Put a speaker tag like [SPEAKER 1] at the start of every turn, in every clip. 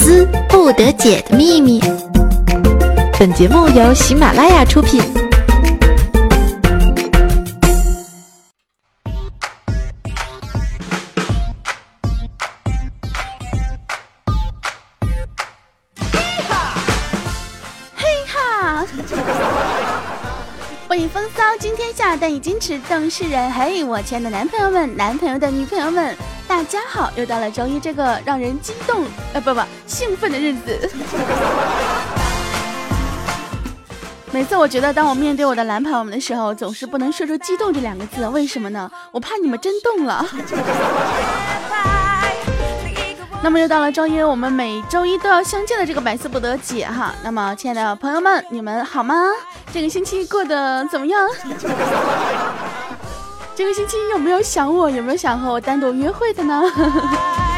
[SPEAKER 1] 思不得解的秘密。本节目由喜马拉雅出品。
[SPEAKER 2] 欢迎 风骚惊天下，但已矜持动世人。嘿，我亲爱的男朋友们、男朋友的女朋友们，大家好！又到了周一这个让人激动，呃，不不，兴奋的日子。每次我觉得，当我面对我的男朋友们的时候，总是不能说出“激动”这两个字，为什么呢？我怕你们真动了。那么又到了周一，我们每周一都要相见的这个百思不得解哈。那么，亲爱的朋友们，你们好吗？这个星期过得怎么样？这个星期有没有想我？有没有想和我单独约会的呢？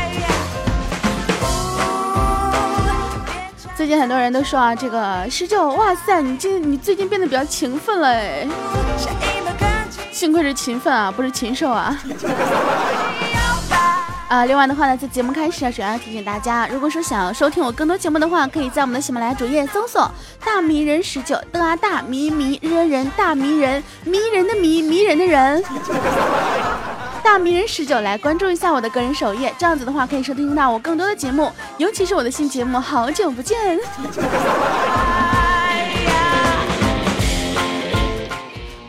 [SPEAKER 2] 最近很多人都说啊，这个十九，哇塞，你今你最近变得比较勤奋了哎。幸亏是勤奋啊，不是禽兽啊。啊，另外的话呢，在节目开始啊，首先要提醒大家，如果说想要收听我更多节目的话，可以在我们的喜马拉雅主页搜索“大迷人十九”的啊大迷迷人人大迷人迷人的迷迷人的人，大迷人十九来关注一下我的个人首页，这样子的话可以收听到我更多的节目，尤其是我的新节目《好久不见》。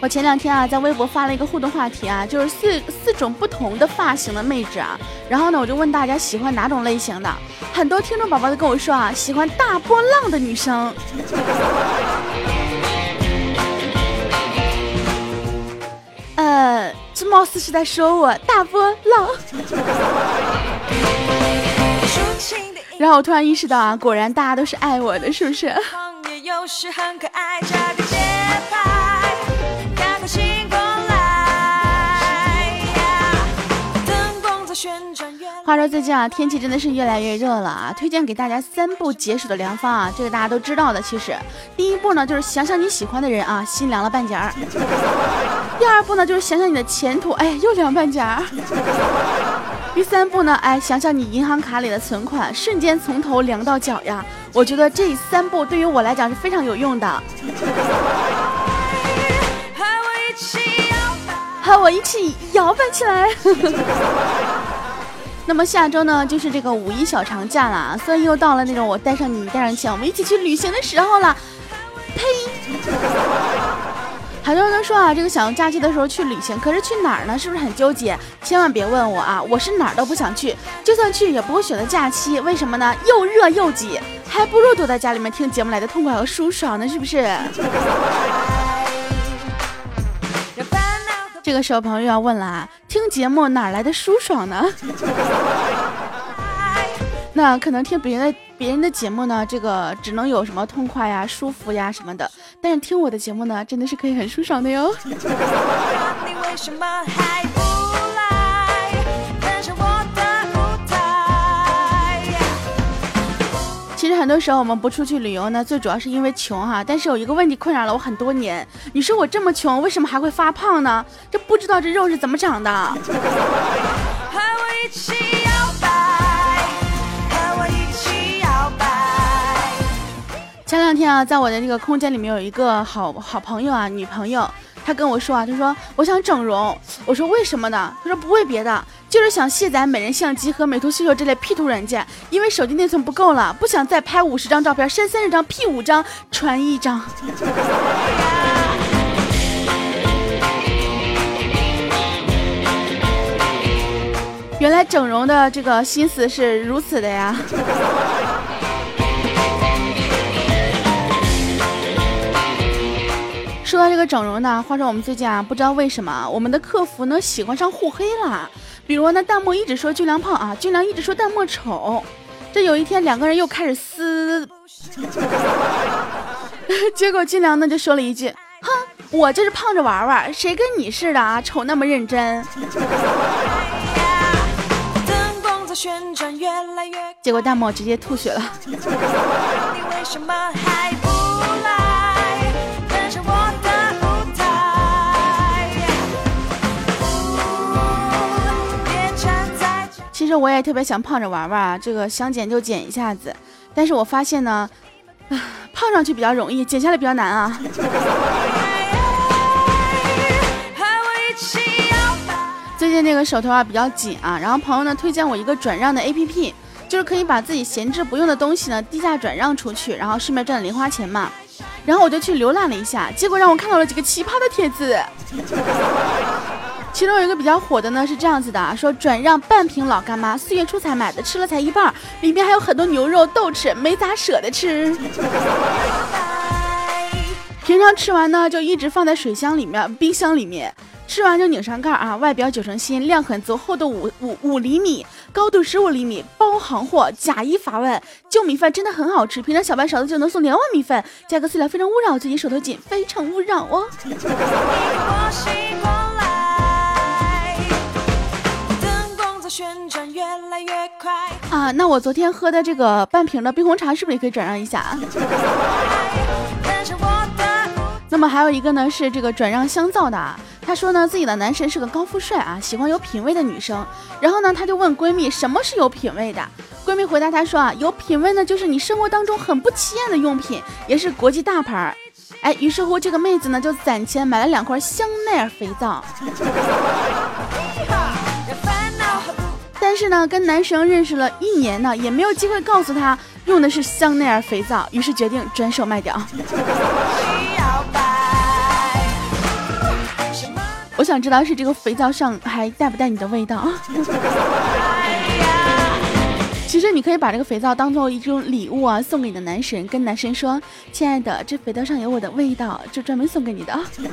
[SPEAKER 2] 我前两天啊，在微博发了一个互动话题啊，就是四四种不同的发型的妹纸啊。然后呢，我就问大家喜欢哪种类型的？很多听众宝宝都跟我说啊，喜欢大波浪的女生。呃，这貌似是在说我大波浪。然后我突然意识到啊，果然大家都是爱我的，是不是？话说最近啊，天气真的是越来越热了啊！推荐给大家三步解暑的良方啊，这个大家都知道的。其实，第一步呢，就是想想你喜欢的人啊，心凉了半截儿；第二步呢，就是想想你的前途，哎，又凉半截儿；第三步呢，哎，想想你银行卡里的存款，瞬间从头凉到脚呀！我觉得这三步对于我来讲是非常有用的。和我一起摇摆起来。呵呵那么下周呢，就是这个五一小长假了，所以又到了那种我带上你，带上钱，我们一起去旅行的时候了。呸！很多人都说啊，这个想要假期的时候去旅行，可是去哪儿呢？是不是很纠结？千万别问我啊，我是哪儿都不想去，就算去也不会选择假期。为什么呢？又热又挤，还不如躲在家里面听节目来的痛快和舒爽呢，是不是？这个时候朋友要问了啊，听节目哪来的舒爽呢？那可能听别人的别人的节目呢，这个只能有什么痛快呀、舒服呀什么的，但是听我的节目呢，真的是可以很舒爽的哟。实很多时候我们不出去旅游呢，最主要是因为穷哈。但是有一个问题困扰了我很多年，你说我这么穷，为什么还会发胖呢？这不知道这肉是怎么长的。前两天啊，在我的这个空间里面有一个好好朋友啊，女朋友。他跟我说啊，他说我想整容，我说为什么呢？他说不为别的，就是想卸载美人相机和美图秀秀这类 P 图软件，因为手机内存不够了，不想再拍五十张照片，删三十张，P 五张，传一张。原来整容的这个心思是如此的呀。说到这个整容呢，话说我们最近啊，不知道为什么我们的客服呢喜欢上互黑了。比如呢，弹幕一直说俊良胖啊，俊良一直说弹幕丑。这有一天两个人又开始撕，结果俊良呢就说了一句：“哼，我就是胖着玩玩，谁跟你似的啊，丑那么认真。”结果弹幕直接吐血了。其实我也特别想胖着玩玩啊，这个想减就减一下子，但是我发现呢，啊，胖上去比较容易，减下来比较难啊。最近那个手头啊比较紧啊，然后朋友呢推荐我一个转让的 APP，就是可以把自己闲置不用的东西呢低价转让出去，然后顺便赚零花钱嘛。然后我就去浏览了一下，结果让我看到了几个奇葩的帖子。其中有一个比较火的呢，是这样子的啊，说转让半瓶老干妈，四月初才买的，吃了才一半，里面还有很多牛肉豆豉，没咋舍得吃。平常吃完呢，就一直放在水箱里面、冰箱里面，吃完就拧上盖啊，外表九成新，量很足，厚度五五五厘米，高度十五厘米，包行货，假一罚万。旧米饭真的很好吃，平常小白勺子就能送两碗米饭，价格饲料非常勿扰，最近手头紧，非诚勿扰哦。啊，那我昨天喝的这个半瓶的冰红茶是不是也可以转让一下？那么还有一个呢，是这个转让香皂的啊。她说呢，自己的男神是个高富帅啊，喜欢有品位的女生。然后呢，她就问闺蜜什么是有品位的。闺蜜回答她说啊，有品位呢，就是你生活当中很不起眼的用品，也是国际大牌。哎，于是乎这个妹子呢，就攒钱买了两块香奈儿肥皂。但是呢，跟男生认识了一年呢，也没有机会告诉他用的是香奈儿肥皂，于是决定转手卖掉。我想知道是这个肥皂上还带不带你的味道？其实你可以把这个肥皂当做一种礼物啊，送给你的男神，跟男神说：“亲爱的，这肥皂上有我的味道，就专门送给你的。”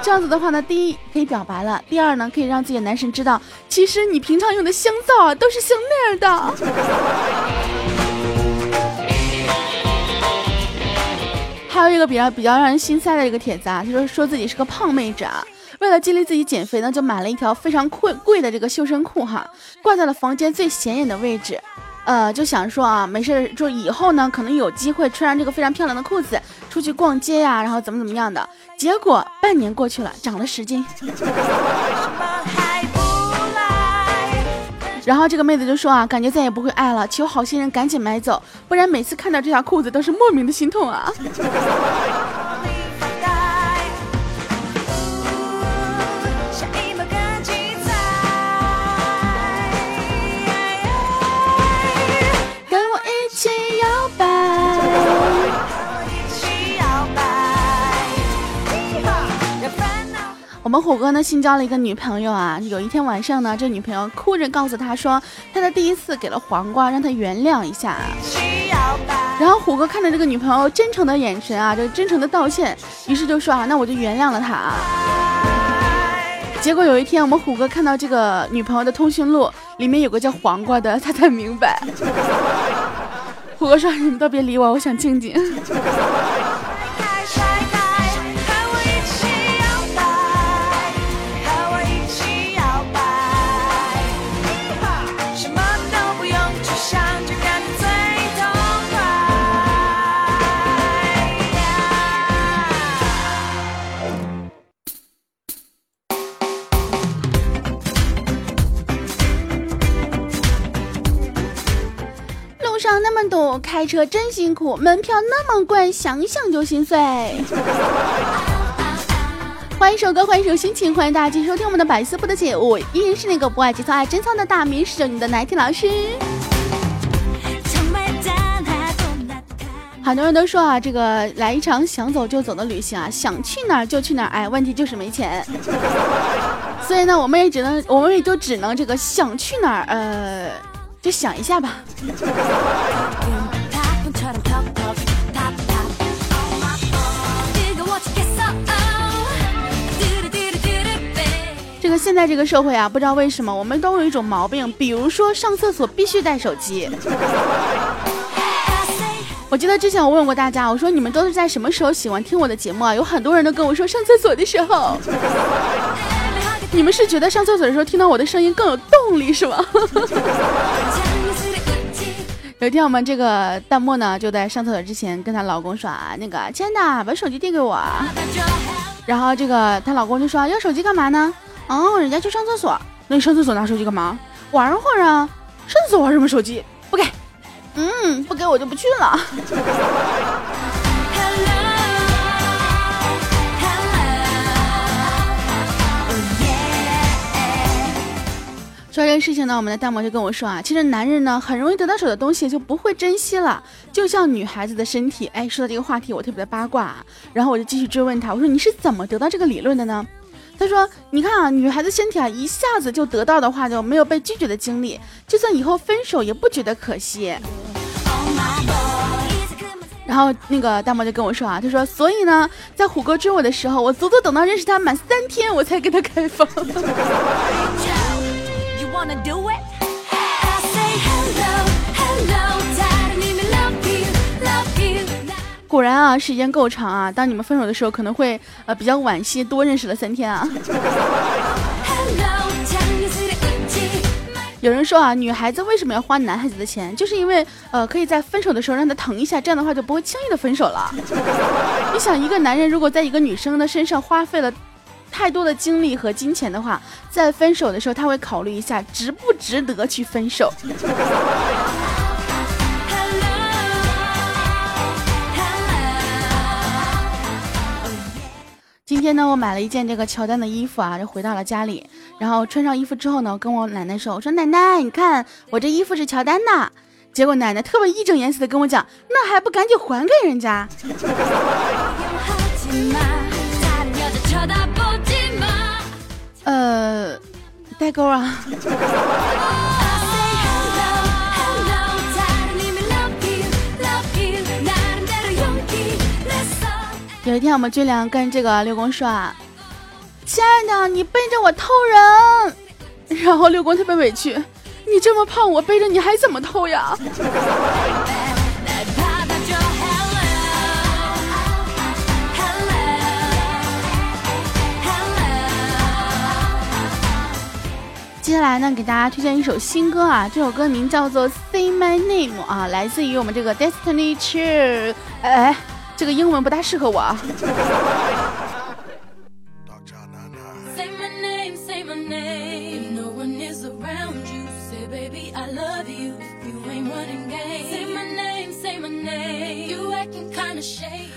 [SPEAKER 2] 这样子的话呢，第一可以表白了，第二呢可以让自己的男神知道，其实你平常用的香皂啊都是香奈儿的。还有一个比较比较让人心塞的一个帖子啊，就是说自己是个胖妹子啊。为了激励自己减肥呢，就买了一条非常贵贵的这个修身裤哈，挂在了房间最显眼的位置。呃，就想说啊，没事，就以后呢，可能有机会穿上这个非常漂亮的裤子出去逛街呀，然后怎么怎么样的。结果半年过去了，长了十斤。然后这个妹子就说啊，感觉再也不会爱了，求好心人赶紧买走，不然每次看到这条裤子都是莫名的心痛啊。我们虎哥呢新交了一个女朋友啊，有一天晚上呢，这女朋友哭着告诉他说，他的第一次给了黄瓜，让他原谅一下。然后虎哥看着这个女朋友真诚的眼神啊，就真诚的道歉，于是就说啊，那我就原谅了他啊。结果有一天，我们虎哥看到这个女朋友的通讯录里面有个叫黄瓜的，他才明白。虎哥说，你们都别理我，我想静静。那么堵，开车真辛苦，门票那么贵，想想就心碎。换一首歌，换一首心情，欢迎大家继续收听我们的百思不得解，我依然是那个不爱节操爱贞操的大名，是你的奶听老师。很多人都说啊，这个来一场想走就走的旅行啊，想去哪儿就去哪儿，哎，问题就是没钱。所以呢，我们也只能，我们也就只能这个想去哪儿，呃。就想一下吧。这个现在这个社会啊，不知道为什么我们都有一种毛病，比如说上厕所必须带手机。我记得之前我问过大家，我说你们都是在什么时候喜欢听我的节目啊？有很多人都跟我说上厕所的时候。你们是觉得上厕所的时候听到我的声音更有动力是吗？有一天我们这个弹幕呢，就在上厕所之前跟她老公说啊，那个亲爱的，把手机递给我。然后这个她老公就说要手机干嘛呢？哦，人家去上厕所。那你上厕所拿手机干嘛？玩会儿啊，上厕所玩什么手机？不给，嗯，不给我就不去了。事情呢，我们的弹幕就跟我说啊，其实男人呢很容易得到手的东西就不会珍惜了，就像女孩子的身体。哎，说到这个话题，我特别的八卦啊，然后我就继续追问他，我说你是怎么得到这个理论的呢？他说，你看啊，女孩子身体啊一下子就得到的话，就没有被拒绝的经历，就算以后分手也不觉得可惜。然后那个大毛就跟我说啊，他说，所以呢，在虎哥追我的时候，我足足等到认识他满三天，我才给他开房。果然啊，时间够长啊！当你们分手的时候，可能会呃比较惋惜，多认识了三天啊。有人说啊，女孩子为什么要花男孩子的钱？就是因为呃可以在分手的时候让他疼一下，这样的话就不会轻易的分手了。你想，一个男人如果在一个女生的身上花费了。太多的精力和金钱的话，在分手的时候他会考虑一下值不值得去分手。今天呢，我买了一件这个乔丹的衣服啊，就回到了家里，然后穿上衣服之后呢，跟我奶奶说：“我说奶奶，你看我这衣服是乔丹的。”结果奶奶特别义正言辞的跟我讲：“那还不赶紧还给人家？”呃，代沟啊！有一天，我们军良跟这个六公说啊：“亲爱的，你背着我偷人。”然后六公特别委屈：“你这么胖，我背着你还怎么偷呀？” 接下来呢，给大家推荐一首新歌啊，这首歌名叫做《Say My Name》啊，来自于我们这个 Destiny Cheer。哎，这个英文不大适合我啊。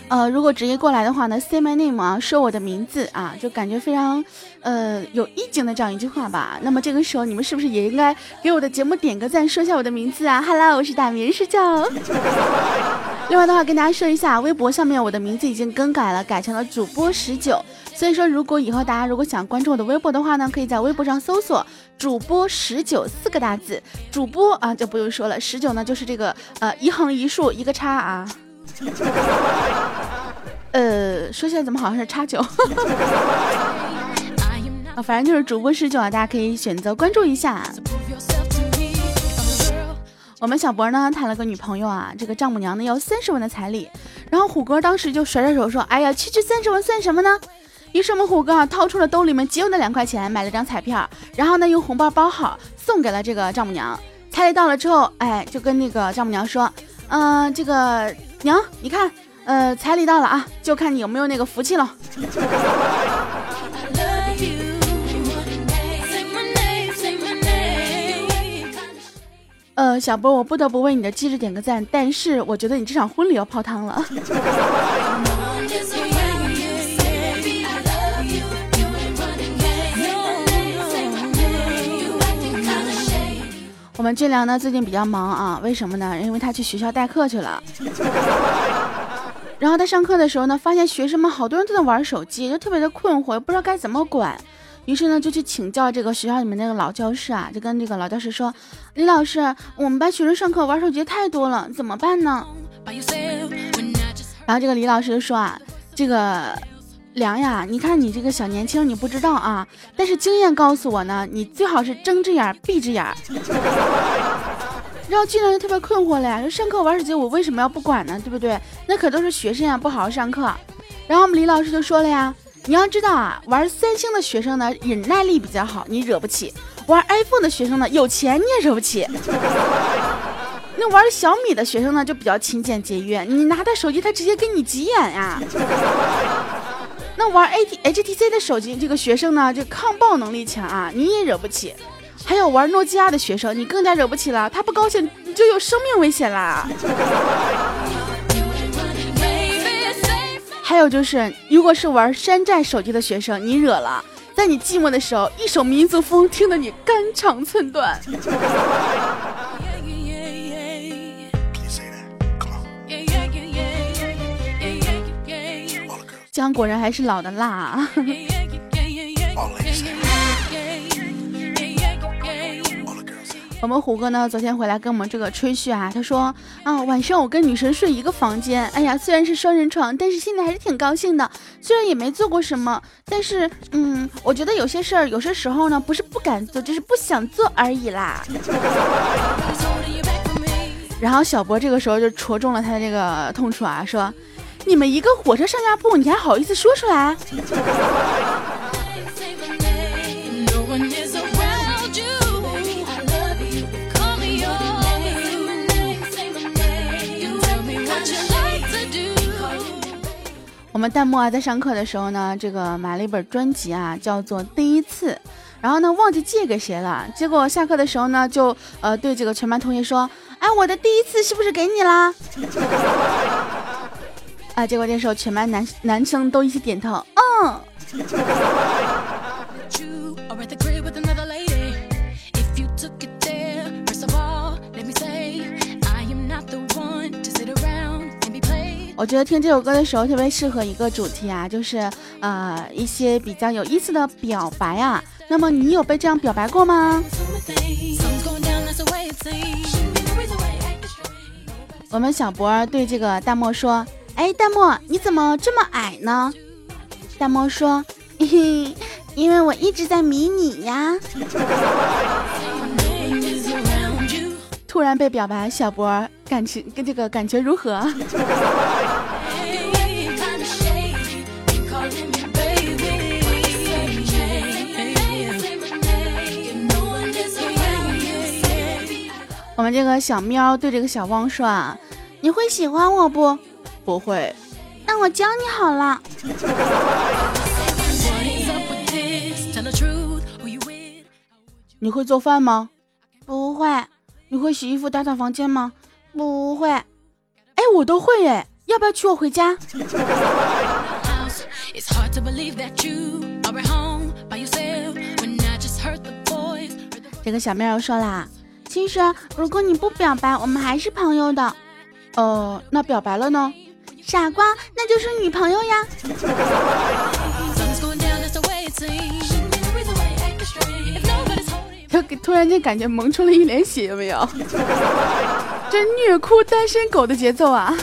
[SPEAKER 2] 呃，如果直接过来的话呢，Say my name 啊，说我的名字啊，就感觉非常，呃，有意境的这样一句话吧。那么这个时候，你们是不是也应该给我的节目点个赞，说一下我的名字啊？Hello，我是大明睡觉。另外的话，跟大家说一下，微博上面我的名字已经更改了，改成了主播十九。所以说，如果以后大家如果想关注我的微博的话呢，可以在微博上搜索“主播十九”四个大字。主播啊，就不用说了，十九呢就是这个呃一横一竖一个叉啊。呃，说起来怎么好像是叉九？啊，反正就是主播十九啊，大家可以选择关注一下。我们小博呢谈了个女朋友啊，这个丈母娘呢要三十万的彩礼，然后虎哥当时就甩甩手说：“哎呀，区区三十万算什么呢？”于是我们虎哥啊掏出了兜里面仅有的两块钱，买了张彩票，然后呢用红包包好送给了这个丈母娘。彩礼到了之后，哎，就跟那个丈母娘说：“嗯，这个娘，你看，呃，彩礼到了啊，就看你有没有那个福气了。”呃，小波，我不得不为你的机智点个赞，但是我觉得你这场婚礼要泡汤了。们俊良呢最近比较忙啊，为什么呢？因为他去学校代课去了。然后他上课的时候呢，发现学生们好多人都在玩手机，就特别的困惑，不知道该怎么管。于是呢，就去请教这个学校里面那个老教师啊，就跟这个老教师说：“李老师，我们班学生上课玩手机太多了，怎么办呢？”然后这个李老师就说啊：“这个。”梁呀，你看你这个小年轻，你不知道啊，但是经验告诉我呢，你最好是睁只眼闭只眼。然后俊良就特别困惑了呀，说上课玩手机，我为什么要不管呢？对不对？那可都是学生呀，不好好上课。然后我们李老师就说了呀，你要知道啊，玩三星的学生呢，忍耐力比较好，你惹不起；玩 iPhone 的学生呢，有钱你也惹不起。那玩小米的学生呢，就比较勤俭节约，你拿他手机，他直接给你急眼呀。那玩 A T H T C 的手机，这个学生呢，这抗爆能力强啊，你也惹不起。还有玩诺基亚的学生，你更加惹不起了，他不高兴你就有生命危险啦。还有就是，如果是玩山寨手机的学生，你惹了，在你寂寞的时候，一首民族风听得你肝肠寸断。姜果然还是老的辣。我们虎哥呢，昨天回来跟我们这个吹嘘啊，他说啊，晚上我跟女神睡一个房间，哎呀，虽然是双人床，但是心里还是挺高兴的。虽然也没做过什么，但是嗯，我觉得有些事儿，有些时候呢，不是不敢做，就是不想做而已啦。然后小博这个时候就戳中了他的这个痛处啊，说，你们一个火车上下铺，你还好意思说出来？我们弹幕啊，在上课的时候呢，这个买了一本专辑啊，叫做《第一次》，然后呢，忘记借给谁了。结果下课的时候呢，就呃对这个全班同学说：“哎，我的第一次是不是给你啦？”啊，结果这时候全班男男生都一起点头，嗯。我觉得听这首歌的时候特别适合一个主题啊，就是呃一些比较有意思的表白啊。那么你有被这样表白过吗？我们小博对这个大漠说：“哎，大漠你怎么这么矮呢？”大漠说：“嘿嘿，因为我一直在迷你呀。”突然被表白，小博感情跟这个感觉如何？我们这个小喵对这个小汪说啊：“你会喜欢我不？
[SPEAKER 1] 不会。
[SPEAKER 2] 那我教你好了。
[SPEAKER 1] 你会做饭吗？
[SPEAKER 2] 不会。
[SPEAKER 1] 你会洗衣服、打扫房间吗？
[SPEAKER 2] 不会。
[SPEAKER 1] 哎，我都会哎，要不要娶我回家？
[SPEAKER 2] 这个小妹又说啦，其实如果你不表白，我们还是朋友的。
[SPEAKER 1] 哦，那表白了呢？
[SPEAKER 2] 傻瓜，那就是女朋友呀。
[SPEAKER 1] 突然间感觉萌出了一脸血，有没有？这虐哭单身狗的节奏啊！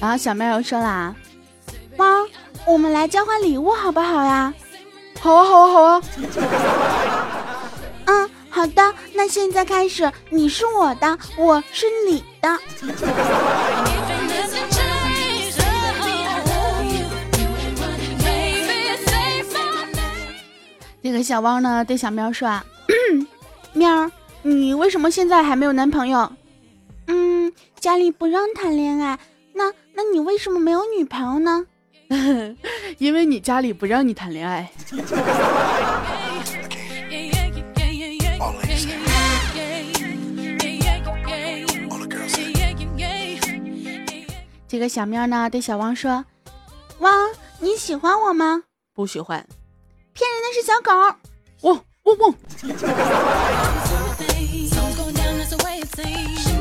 [SPEAKER 2] 然后小喵又说啦：“汪，我们来交换礼物好不好呀？”“
[SPEAKER 1] 好啊，好啊，好啊。”“
[SPEAKER 2] 嗯，好的。那现在开始，你是我的，我是你的。”这个小汪呢，对小喵说：“啊，喵，你为什么现在还没有男朋友？嗯，家里不让谈恋爱。那那你为什么没有女朋友呢？
[SPEAKER 1] 因为你家里不让你谈恋爱。
[SPEAKER 2] 这个小喵呢，对小汪说：汪，你喜欢我吗？
[SPEAKER 1] 不喜欢。”
[SPEAKER 2] 骗人的是小狗，
[SPEAKER 1] 汪汪汪！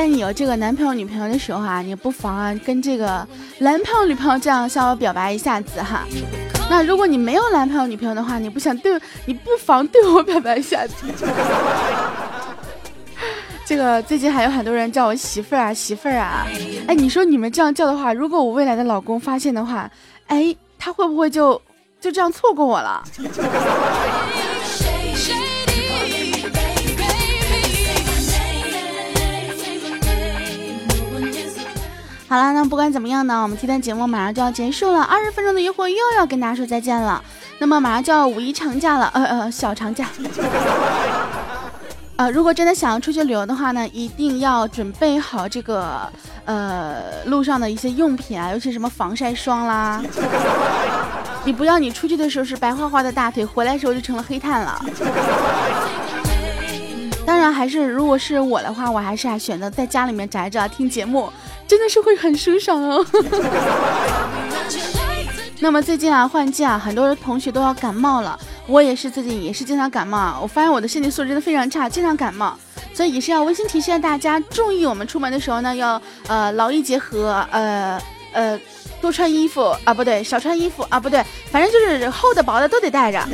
[SPEAKER 2] 在你有这个男朋友女朋友的时候啊，你不妨啊跟这个男朋友女朋友这样向我表白一下子哈。那如果你没有男朋友女朋友的话，你不想对，你不妨对我表白一下子。这个最近还有很多人叫我媳妇儿啊，媳妇儿啊，哎，你说你们这样叫的话，如果我未来的老公发现的话，哎，他会不会就就这样错过我了？好了，那不管怎么样呢，我们今天节目马上就要结束了，二十分钟的约会又要跟大家说再见了。那么马上就要五一长假了，呃呃，小长假。呃，如果真的想要出去旅游的话呢，一定要准备好这个呃路上的一些用品啊，尤其什么防晒霜啦。你不要你出去的时候是白花花的大腿，回来的时候就成了黑炭了。当然，还是如果是我的话，我还是啊选择在家里面宅着听节目，真的是会很舒爽哦。那么最近啊换季啊，很多同学都要感冒了，我也是最近也是经常感冒，我发现我的身体素质真的非常差，经常感冒，所以也是要温馨提示大家，注意我们出门的时候呢，要呃劳逸结合，呃呃多穿衣服啊，不对，少穿衣服啊，不对，反正就是厚的薄的都得带着。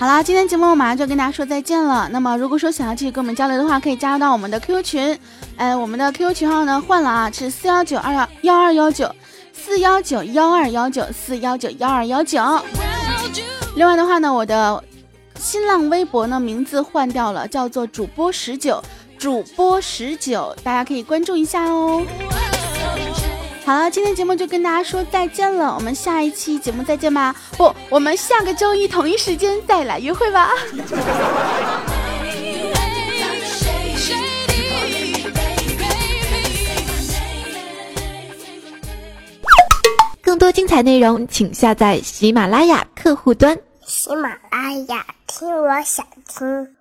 [SPEAKER 2] 好啦，今天节目我马上就跟大家说再见了。那么如果说想要继续跟我们交流的话，可以加入到我们的 QQ 群。哎，我们的 QQ 群号呢换了啊，是四幺九二幺幺二幺九，四幺九幺二幺九，四幺九幺二幺九。另外的话呢，我的新浪微博呢名字换掉了，叫做主播十九，主播十九，大家可以关注一下哦。好了，今天节目就跟大家说再见了，我们下一期节目再见吧。不，我们下个周一同一时间再来约会吧。
[SPEAKER 1] 更多精彩内容，请下载喜马拉雅客户端。
[SPEAKER 3] 喜马拉雅，听我想听。